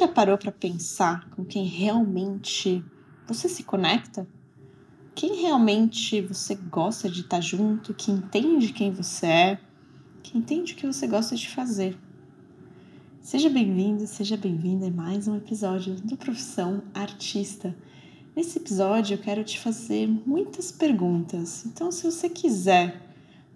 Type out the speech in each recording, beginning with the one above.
já parou para pensar com quem realmente você se conecta? Quem realmente você gosta de estar junto, que entende quem você é, que entende o que você gosta de fazer? Seja bem-vindo, seja bem-vinda a mais um episódio do Profissão Artista. Nesse episódio eu quero te fazer muitas perguntas, então se você quiser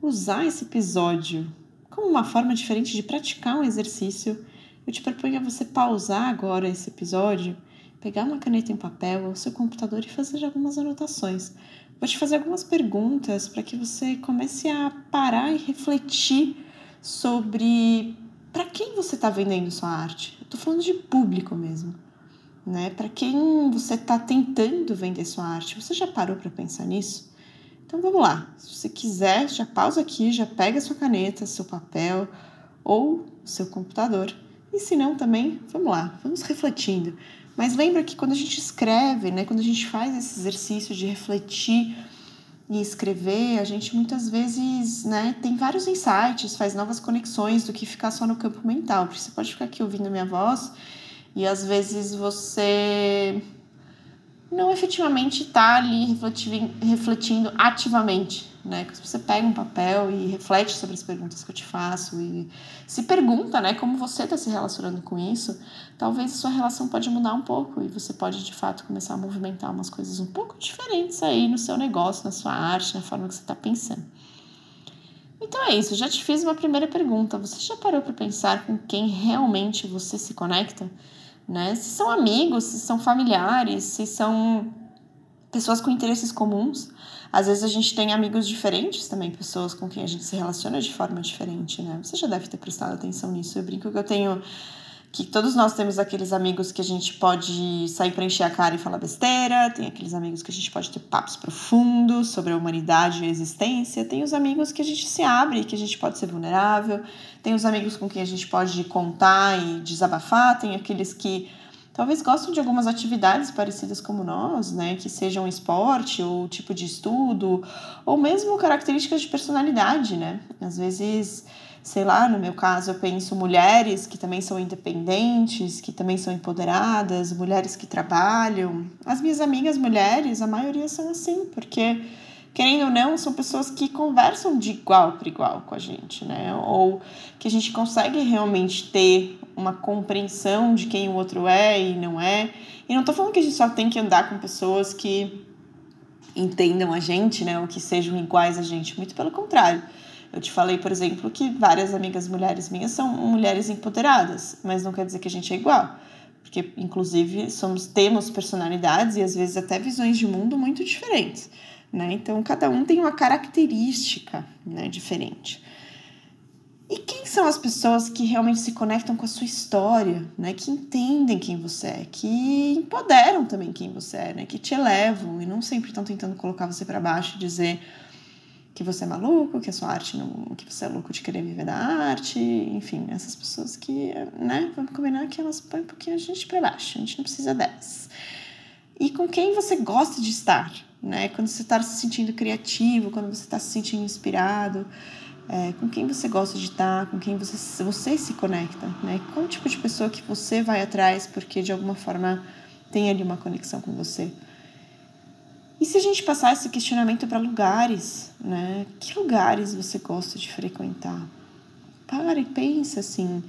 usar esse episódio como uma forma diferente de praticar um exercício, eu te proponho a você pausar agora esse episódio, pegar uma caneta em papel ou seu computador e fazer algumas anotações. Vou te fazer algumas perguntas para que você comece a parar e refletir sobre para quem você está vendendo sua arte. Eu estou falando de público mesmo. Né? Para quem você está tentando vender sua arte. Você já parou para pensar nisso? Então vamos lá. Se você quiser, já pausa aqui, já pega sua caneta, seu papel ou seu computador e se não, também, vamos lá, vamos refletindo. Mas lembra que quando a gente escreve, né, quando a gente faz esse exercício de refletir e escrever, a gente muitas vezes né, tem vários insights, faz novas conexões do que ficar só no campo mental. Porque você pode ficar aqui ouvindo a minha voz e às vezes você não efetivamente está ali refletindo, refletindo ativamente, né? Se você pega um papel e reflete sobre as perguntas que eu te faço e se pergunta, né, como você está se relacionando com isso, talvez a sua relação pode mudar um pouco e você pode de fato começar a movimentar umas coisas um pouco diferentes aí no seu negócio, na sua arte, na forma que você está pensando. Então é isso, já te fiz uma primeira pergunta. Você já parou para pensar com quem realmente você se conecta? né? Se são amigos, se são familiares, se são pessoas com interesses comuns. Às vezes a gente tem amigos diferentes também, pessoas com quem a gente se relaciona de forma diferente, né? Você já deve ter prestado atenção nisso. Eu brinco que eu tenho que todos nós temos aqueles amigos que a gente pode sair para encher a cara e falar besteira, tem aqueles amigos que a gente pode ter papos profundos sobre a humanidade e a existência, tem os amigos que a gente se abre, que a gente pode ser vulnerável, tem os amigos com quem a gente pode contar e desabafar, tem aqueles que talvez gostam de algumas atividades parecidas como nós, né, que sejam esporte ou tipo de estudo, ou mesmo características de personalidade, né? Às vezes sei lá, no meu caso, eu penso mulheres que também são independentes, que também são empoderadas, mulheres que trabalham. As minhas amigas mulheres, a maioria são assim, porque, querendo ou não, são pessoas que conversam de igual para igual com a gente, né? Ou que a gente consegue realmente ter uma compreensão de quem o outro é e não é. E não tô falando que a gente só tem que andar com pessoas que entendam a gente, né? Ou que sejam iguais a gente, muito pelo contrário eu te falei, por exemplo, que várias amigas mulheres minhas são mulheres empoderadas, mas não quer dizer que a gente é igual. Porque, inclusive, somos, temos personalidades e às vezes até visões de mundo muito diferentes. Né? Então, cada um tem uma característica né, diferente. São as pessoas que realmente se conectam com a sua história, né? Que entendem quem você é, que empoderam também quem você é, né? Que te elevam e não sempre estão tentando colocar você para baixo e dizer que você é maluco, que a sua arte não. que você é louco de querer viver da arte, enfim, essas pessoas que, né, vamos combinar que elas põem um pouquinho a gente para baixo, a gente não precisa delas. E com quem você gosta de estar, né? Quando você está se sentindo criativo, quando você está se sentindo inspirado, é, com quem você gosta de estar, com quem você, você se conecta, né? Qual tipo de pessoa que você vai atrás porque de alguma forma tem ali uma conexão com você. E se a gente passar esse questionamento para lugares, né? Que lugares você gosta de frequentar? Para e pensa assim.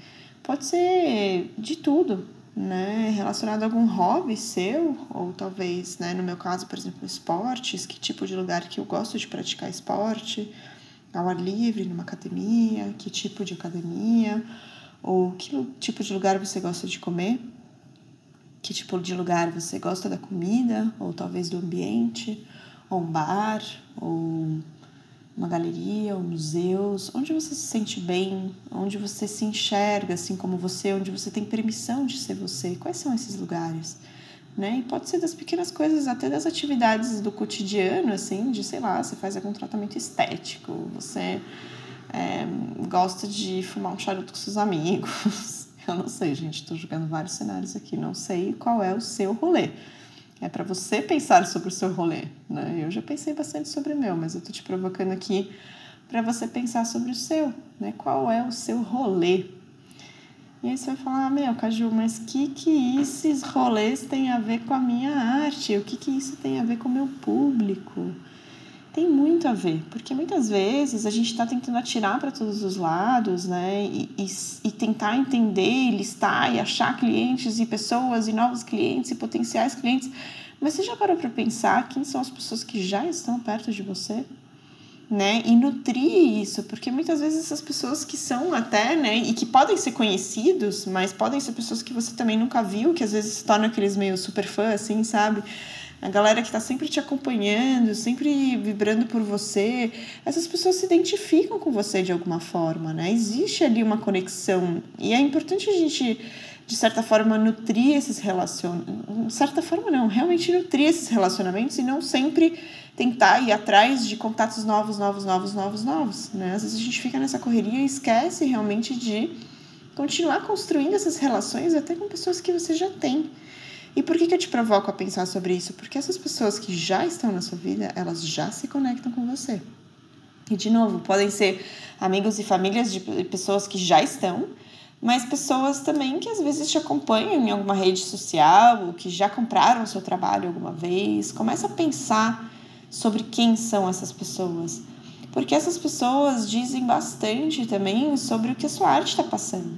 Pode ser de tudo, né? Relacionado a algum hobby seu, ou talvez, né, no meu caso, por exemplo, esportes, que tipo de lugar que eu gosto de praticar esporte, ao ar livre, numa academia, que tipo de academia, ou que tipo de lugar você gosta de comer que tipo de lugar você gosta da comida, ou talvez do ambiente, ou um bar, ou uma galeria, ou museus, onde você se sente bem, onde você se enxerga assim como você, onde você tem permissão de ser você. Quais são esses lugares? Né? E pode ser das pequenas coisas, até das atividades do cotidiano, assim, de sei lá, você faz algum tratamento estético, você é, gosta de fumar um charuto com seus amigos, Eu não sei, gente, estou jogando vários cenários aqui, não sei qual é o seu rolê. É para você pensar sobre o seu rolê, né? Eu já pensei bastante sobre o meu, mas eu tô te provocando aqui para você pensar sobre o seu, né? Qual é o seu rolê? E aí você vai falar, ah, meu, Caju, mas que que esses rolês têm a ver com a minha arte? O que que isso tem a ver com o meu público? Tem muito a ver, porque muitas vezes a gente está tentando atirar para todos os lados, né? E, e, e, tentar entender, listar e achar clientes e pessoas e novos clientes e potenciais clientes. Mas você já parou para pensar quem são as pessoas que já estão perto de você? Né? E nutrir isso, porque muitas vezes essas pessoas que são até, né, e que podem ser conhecidos, mas podem ser pessoas que você também nunca viu, que às vezes se tornam aqueles meio super fã, assim, sabe? A galera que está sempre te acompanhando, sempre vibrando por você, essas pessoas se identificam com você de alguma forma, né? Existe ali uma conexão e é importante a gente de certa forma nutrir esses relacionamentos, de certa forma não, realmente nutrir esses relacionamentos e não sempre tentar ir atrás de contatos novos, novos, novos, novos, novos, né? Às vezes a gente fica nessa correria e esquece realmente de continuar construindo essas relações até com pessoas que você já tem. E por que, que eu te provoco a pensar sobre isso? Porque essas pessoas que já estão na sua vida, elas já se conectam com você. E, de novo, podem ser amigos e famílias de pessoas que já estão, mas pessoas também que às vezes te acompanham em alguma rede social, que já compraram o seu trabalho alguma vez. Começa a pensar sobre quem são essas pessoas. Porque essas pessoas dizem bastante também sobre o que a sua arte está passando.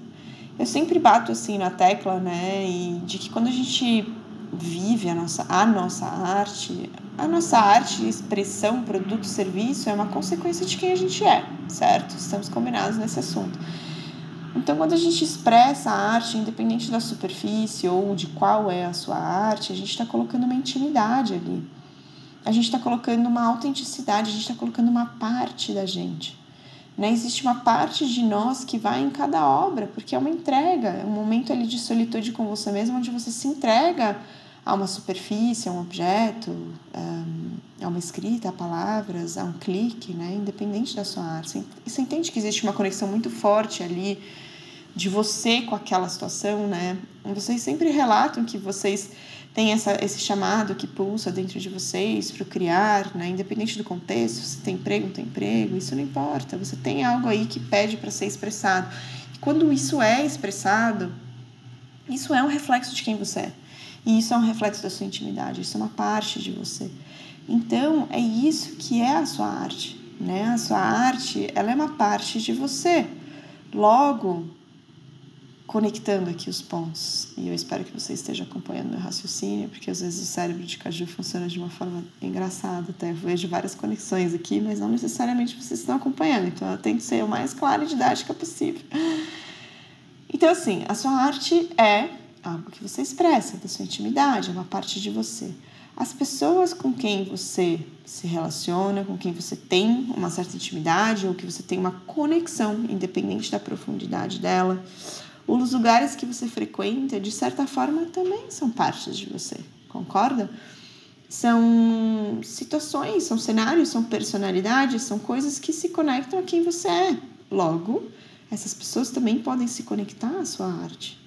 Eu sempre bato assim na tecla, né, e de que quando a gente vive a nossa, a nossa arte, a nossa arte, expressão, produto, serviço é uma consequência de quem a gente é, certo? Estamos combinados nesse assunto. Então, quando a gente expressa a arte, independente da superfície ou de qual é a sua arte, a gente está colocando uma intimidade ali a gente está colocando uma autenticidade, a gente está colocando uma parte da gente. Né? Existe uma parte de nós que vai em cada obra, porque é uma entrega, é um momento ali de solitude com você mesmo, onde você se entrega a uma superfície, a um objeto, a uma escrita, a palavras, a um clique, né? independente da sua arte. Você entende que existe uma conexão muito forte ali de você com aquela situação, né? Vocês sempre relatam que vocês tem essa, esse chamado que pulsa dentro de vocês para criar, né? independente do contexto, se tem emprego, não tem emprego, isso não importa. Você tem algo aí que pede para ser expressado. E quando isso é expressado, isso é um reflexo de quem você é. E isso é um reflexo da sua intimidade, isso é uma parte de você. Então, é isso que é a sua arte, né? A sua arte, ela é uma parte de você. Logo, conectando aqui os pontos. E eu espero que você esteja acompanhando meu raciocínio, porque às vezes o cérebro de caju funciona de uma forma engraçada. Até eu vejo várias conexões aqui, mas não necessariamente vocês estão acompanhando. Então eu que ser o mais clara e didática possível. Então, assim, a sua arte é algo que você expressa da sua intimidade, é uma parte de você. As pessoas com quem você se relaciona, com quem você tem uma certa intimidade ou que você tem uma conexão, independente da profundidade dela, os lugares que você frequenta, de certa forma, também são partes de você, concorda? São situações, são cenários, são personalidades, são coisas que se conectam a quem você é. Logo, essas pessoas também podem se conectar à sua arte.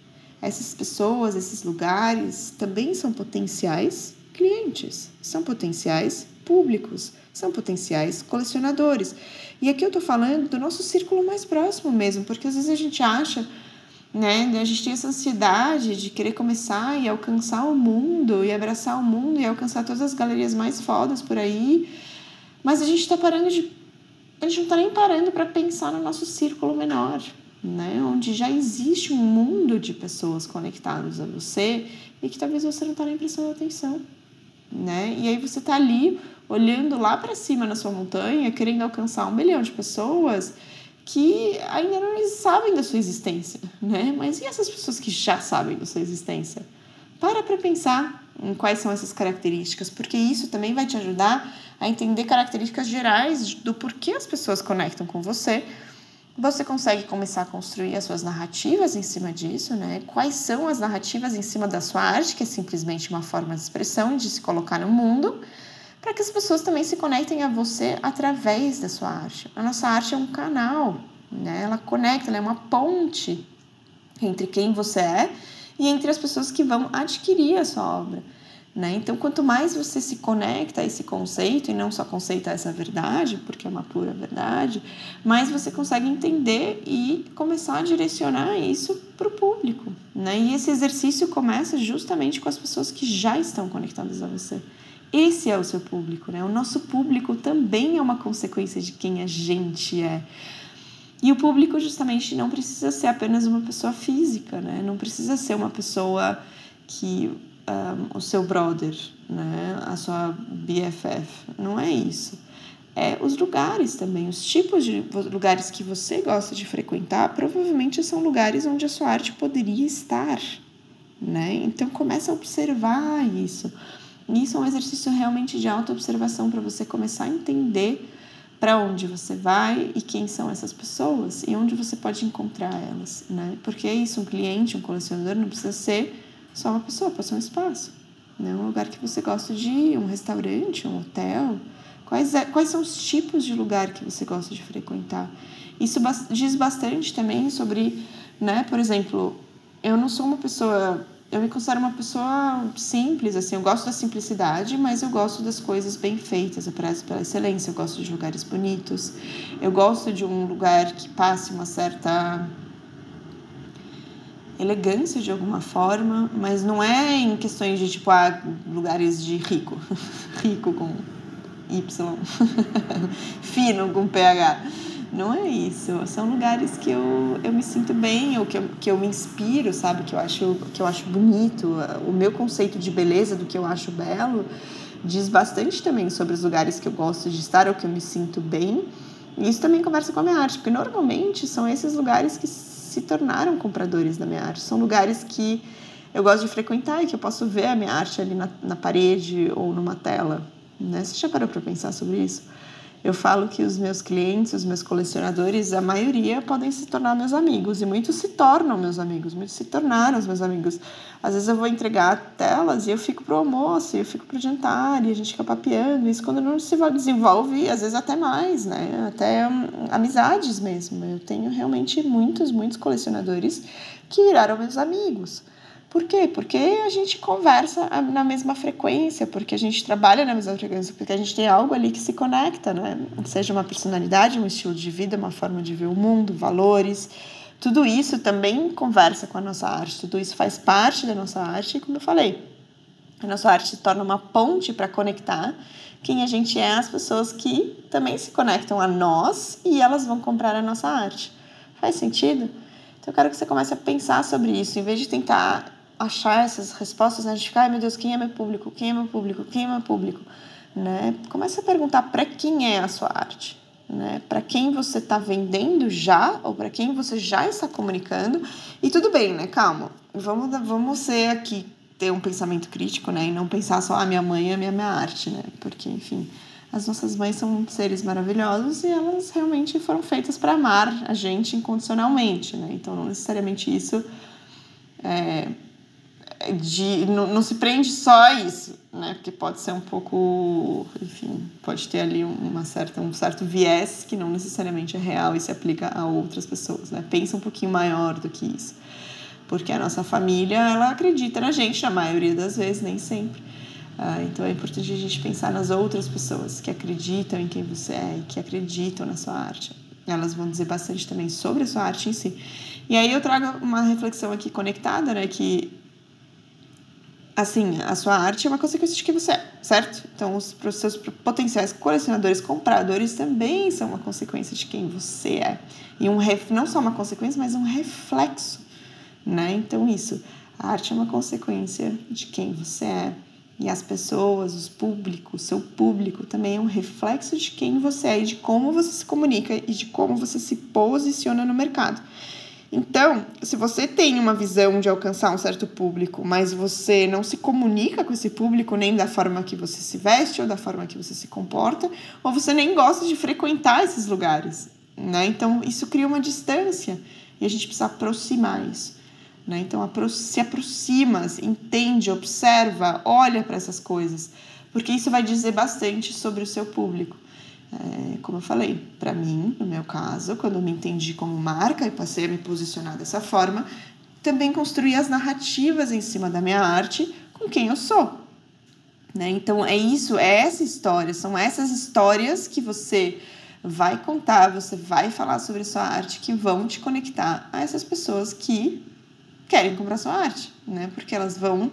Essas pessoas, esses lugares também são potenciais clientes, são potenciais públicos, são potenciais colecionadores. E aqui eu estou falando do nosso círculo mais próximo mesmo, porque às vezes a gente acha né? A gente tem essa ansiedade de querer começar e alcançar o mundo e abraçar o mundo e alcançar todas as galerias mais fodas por aí. Mas a gente está parando de. A gente não está nem parando para pensar no nosso círculo menor, né? Onde já existe um mundo de pessoas conectadas a você e que talvez você não está nem prestando atenção, né? E aí você está ali olhando lá para cima na sua montanha, querendo alcançar um milhão de pessoas que ainda não sabem da sua existência, né? Mas e essas pessoas que já sabem da sua existência? Para para pensar em quais são essas características, porque isso também vai te ajudar a entender características gerais do porquê as pessoas conectam com você. Você consegue começar a construir as suas narrativas em cima disso, né? Quais são as narrativas em cima da sua arte, que é simplesmente uma forma de expressão de se colocar no mundo para que as pessoas também se conectem a você através da sua arte. A nossa arte é um canal, né? ela conecta, ela é uma ponte entre quem você é e entre as pessoas que vão adquirir a sua obra. Né? Então, quanto mais você se conecta a esse conceito, e não só conceita essa verdade, porque é uma pura verdade, mais você consegue entender e começar a direcionar isso para o público. Né? E esse exercício começa justamente com as pessoas que já estão conectadas a você. Esse é o seu público, né? O nosso público também é uma consequência de quem a gente é. E o público justamente não precisa ser apenas uma pessoa física, né? Não precisa ser uma pessoa que um, o seu brother, né? A sua BFF. Não é isso. É os lugares também, os tipos de lugares que você gosta de frequentar, provavelmente são lugares onde a sua arte poderia estar, né? Então começa a observar isso. Isso é um exercício realmente de autoobservação para você começar a entender para onde você vai e quem são essas pessoas e onde você pode encontrar elas, né? Porque é isso, um cliente, um colecionador não precisa ser só uma pessoa, pode ser um espaço, né? Um lugar que você gosta de ir, um restaurante, um hotel. Quais, é, quais são os tipos de lugar que você gosta de frequentar? Isso diz bastante também sobre, né? Por exemplo, eu não sou uma pessoa eu me considero uma pessoa simples, assim, eu gosto da simplicidade, mas eu gosto das coisas bem feitas, eu prezo pela excelência, eu gosto de lugares bonitos, eu gosto de um lugar que passe uma certa elegância de alguma forma, mas não é em questões de tipo, ah, lugares de rico, rico com Y, fino com PH não é isso. São lugares que eu, eu me sinto bem, ou que eu, que eu me inspiro, sabe? Que eu, acho, que eu acho bonito. O meu conceito de beleza, do que eu acho belo, diz bastante também sobre os lugares que eu gosto de estar, ou que eu me sinto bem. E isso também conversa com a minha arte, porque normalmente são esses lugares que se tornaram compradores da minha arte. São lugares que eu gosto de frequentar e que eu posso ver a minha arte ali na, na parede ou numa tela. Né? Você já parou para pensar sobre isso? Eu falo que os meus clientes, os meus colecionadores, a maioria podem se tornar meus amigos e muitos se tornam meus amigos, muitos se tornaram os meus amigos. Às vezes eu vou entregar telas e eu fico pro almoço, eu fico pro jantar e a gente fica papeando. Isso quando não se desenvolve, às vezes até mais, né? Até hum, amizades mesmo. Eu tenho realmente muitos, muitos colecionadores que viraram meus amigos. Por quê? Porque a gente conversa na mesma frequência, porque a gente trabalha na mesma frequência, porque a gente tem algo ali que se conecta, né? Seja uma personalidade, um estilo de vida, uma forma de ver o mundo, valores. Tudo isso também conversa com a nossa arte, tudo isso faz parte da nossa arte, e como eu falei, a nossa arte se torna uma ponte para conectar quem a gente é às pessoas que também se conectam a nós e elas vão comprar a nossa arte. Faz sentido? Então eu quero que você comece a pensar sobre isso, em vez de tentar achar essas respostas, né? A gente fica, ai meu Deus, quem é meu público? Quem é meu público? Quem é meu público? Né? Começa a perguntar para quem é a sua arte. Né? Para quem você está vendendo já ou para quem você já está comunicando. E tudo bem, né? Calma. Vamos, vamos ser aqui, ter um pensamento crítico, né? E não pensar só, a ah, minha mãe é minha, minha arte, né? Porque, enfim, as nossas mães são seres maravilhosos e elas realmente foram feitas para amar a gente incondicionalmente, né? Então, não necessariamente isso é, de não, não, se prende só a isso, né? Porque pode ser um pouco, enfim, pode ter ali uma certa, um certo viés que não necessariamente é real e se aplica a outras pessoas, né? Pensa um pouquinho maior do que isso. Porque a nossa família, ela acredita na gente, na maioria das vezes, nem sempre. Ah, então é importante a gente pensar nas outras pessoas que acreditam em quem você é e que acreditam na sua arte. Elas vão dizer bastante também sobre a sua arte em si. E aí eu trago uma reflexão aqui conectada, né? Que assim, a sua arte é uma consequência de quem você é, certo? Então, os seus potenciais colecionadores, compradores também são uma consequência de quem você é. E um ref, não só uma consequência, mas um reflexo, né? Então, isso, a arte é uma consequência de quem você é. E as pessoas, os públicos, seu público também é um reflexo de quem você é e de como você se comunica e de como você se posiciona no mercado. Então, se você tem uma visão de alcançar um certo público, mas você não se comunica com esse público nem da forma que você se veste ou da forma que você se comporta, ou você nem gosta de frequentar esses lugares, né? Então, isso cria uma distância e a gente precisa aproximar isso. Né? Então, se aproxima, entende, observa, olha para essas coisas, porque isso vai dizer bastante sobre o seu público. É, como eu falei, para mim, no meu caso, quando eu me entendi como marca e passei a me posicionar dessa forma, também construí as narrativas em cima da minha arte com quem eu sou. Né? Então é isso, é essa história, são essas histórias que você vai contar, você vai falar sobre sua arte que vão te conectar a essas pessoas que querem comprar sua arte, né? Porque elas vão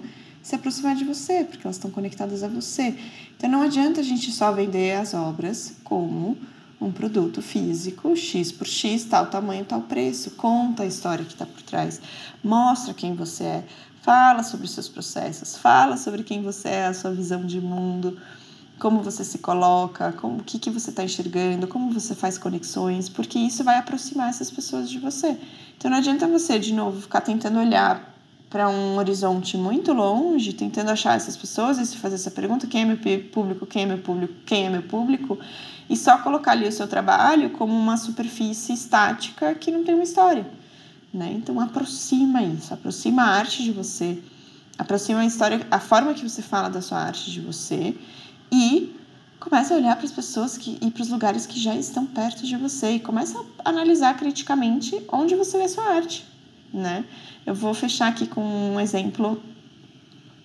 se aproximar de você, porque elas estão conectadas a você. Então não adianta a gente só vender as obras como um produto físico, X por X, tal tamanho, tal preço. Conta a história que está por trás. Mostra quem você é. Fala sobre os seus processos. Fala sobre quem você é, a sua visão de mundo, como você se coloca, como, o que, que você está enxergando, como você faz conexões, porque isso vai aproximar essas pessoas de você. Então não adianta você, de novo, ficar tentando olhar para um horizonte muito longe, tentando achar essas pessoas e se fazer essa pergunta: quem é meu público, quem é meu público, quem é meu público, e só colocar ali o seu trabalho como uma superfície estática que não tem uma história. Né? Então aproxima isso, aproxima a arte de você, aproxima a história, a forma que você fala da sua arte de você e começa a olhar para as pessoas que, e para os lugares que já estão perto de você e começa a analisar criticamente onde você vê a sua arte, né? Eu vou fechar aqui com um exemplo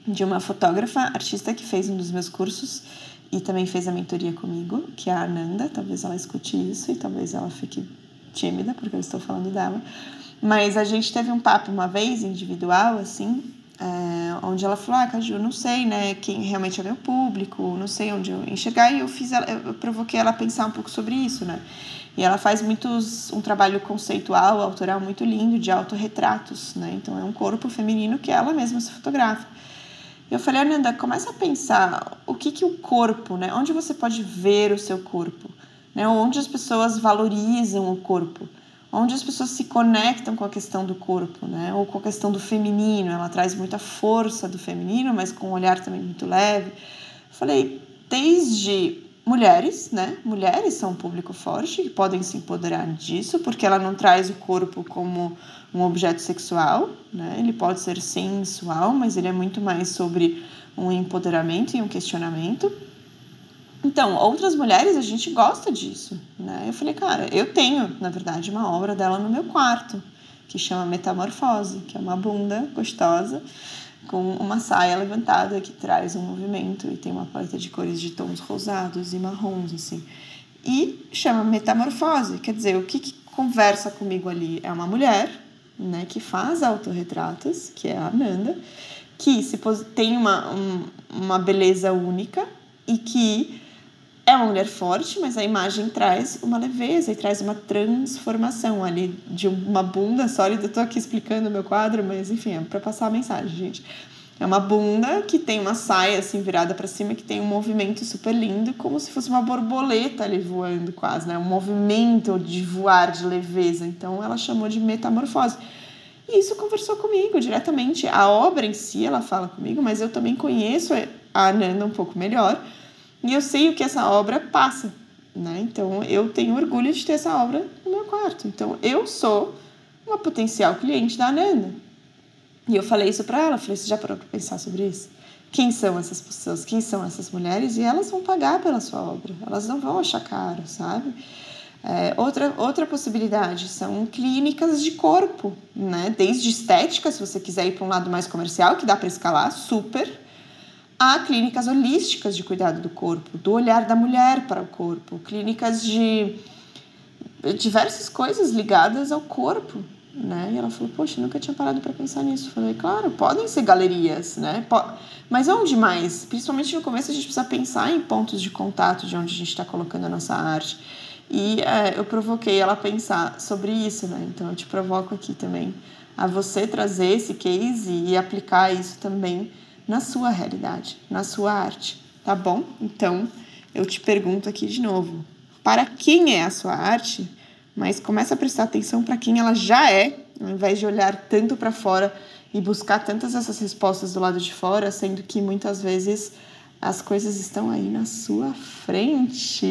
de uma fotógrafa, artista que fez um dos meus cursos e também fez a mentoria comigo, que é a Ananda. Talvez ela escute isso e talvez ela fique tímida porque eu estou falando dela. Mas a gente teve um papo uma vez individual, assim, é, onde ela falou: Ah, Caju, não sei, né, quem realmente é meu público, não sei onde eu enxergar. E eu fiz, ela, eu provoquei ela a pensar um pouco sobre isso, né. E ela faz muitos um trabalho conceitual, autoral muito lindo de autorretratos, né? Então é um corpo feminino que ela mesma se fotografa. Eu falei, Ananda, começa a pensar o que que o corpo, né? Onde você pode ver o seu corpo, né? Onde as pessoas valorizam o corpo, onde as pessoas se conectam com a questão do corpo, né? Ou com a questão do feminino. Ela traz muita força do feminino, mas com um olhar também muito leve. Falei, desde mulheres, né? Mulheres são um público forte que podem se empoderar disso, porque ela não traz o corpo como um objeto sexual, né? Ele pode ser sensual, mas ele é muito mais sobre um empoderamento e um questionamento. Então, outras mulheres, a gente gosta disso, né? Eu falei, cara, eu tenho, na verdade, uma obra dela no meu quarto, que chama Metamorfose, que é uma bunda gostosa, com uma saia levantada que traz um movimento e tem uma paleta de cores de tons rosados e marrons, assim. E chama Metamorfose, quer dizer, o que, que conversa comigo ali é uma mulher, né, que faz autorretratos, que é a Ananda, que se tem uma, um, uma beleza única e que é uma mulher forte, mas a imagem traz uma leveza e traz uma transformação ali de uma bunda sólida. Eu tô aqui explicando o meu quadro, mas enfim, é para passar a mensagem, gente. É uma bunda que tem uma saia assim virada para cima, que tem um movimento super lindo, como se fosse uma borboleta ali voando quase, né? Um movimento de voar, de leveza. Então ela chamou de metamorfose. E isso conversou comigo diretamente. A obra em si, ela fala comigo, mas eu também conheço a Ananda um pouco melhor e eu sei o que essa obra passa, né? Então eu tenho orgulho de ter essa obra no meu quarto. Então eu sou uma potencial cliente da Ananda. E eu falei isso para ela, falei, você já parou para pensar sobre isso? Quem são essas pessoas? Quem são essas mulheres? E elas vão pagar pela sua obra. Elas não vão achar caro, sabe? É, outra, outra possibilidade são clínicas de corpo, né? Desde estética, se você quiser ir para um lado mais comercial, que dá para escalar, super, Há clínicas holísticas de cuidado do corpo, do olhar da mulher para o corpo, clínicas de diversas coisas ligadas ao corpo, né? E ela falou, poxa, nunca tinha parado para pensar nisso. Eu falei, claro, podem ser galerias, né? Mas onde mais? Principalmente no começo a gente precisa pensar em pontos de contato de onde a gente está colocando a nossa arte. E é, eu provoquei ela a pensar sobre isso, né? Então eu te provoco aqui também a você trazer esse case e aplicar isso também na sua realidade, na sua arte, tá bom? Então, eu te pergunto aqui de novo: para quem é a sua arte? Mas começa a prestar atenção para quem ela já é, ao invés de olhar tanto para fora e buscar tantas essas respostas do lado de fora, sendo que muitas vezes as coisas estão aí na sua frente,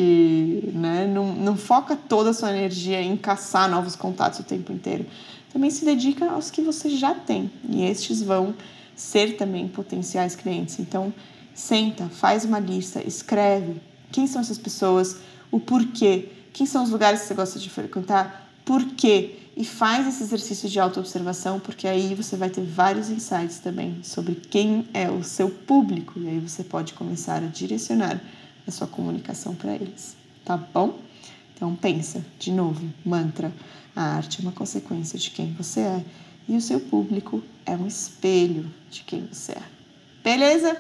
né? Não, não foca toda a sua energia em caçar novos contatos o tempo inteiro. Também se dedica aos que você já tem e estes vão ser também potenciais clientes. Então, senta, faz uma lista, escreve quem são essas pessoas, o porquê, quem são os lugares que você gosta de frequentar, por quê e faz esse exercício de autoobservação, porque aí você vai ter vários insights também sobre quem é o seu público e aí você pode começar a direcionar a sua comunicação para eles, tá bom? Então pensa, de novo, mantra, a arte é uma consequência de quem você é e o seu público é um espelho de quem você é. Beleza?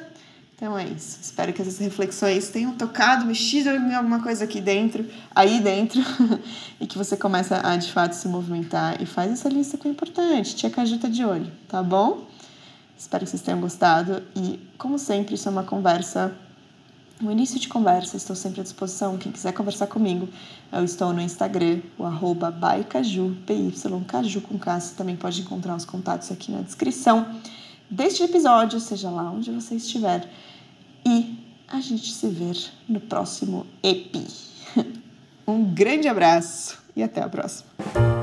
Então é isso. Espero que essas reflexões tenham tocado, mexido em alguma coisa aqui dentro, aí dentro, e que você comece a de fato se movimentar e faz essa lista que é importante. Tia Caju tá de olho, tá bom? Espero que vocês tenham gostado e, como sempre, isso é uma conversa no início de conversa, estou sempre à disposição. Quem quiser conversar comigo, eu estou no Instagram, o arroba bycaju, Caju com K. Você também pode encontrar os contatos aqui na descrição deste episódio, seja lá onde você estiver. E a gente se vê no próximo EPI. Um grande abraço e até a próxima.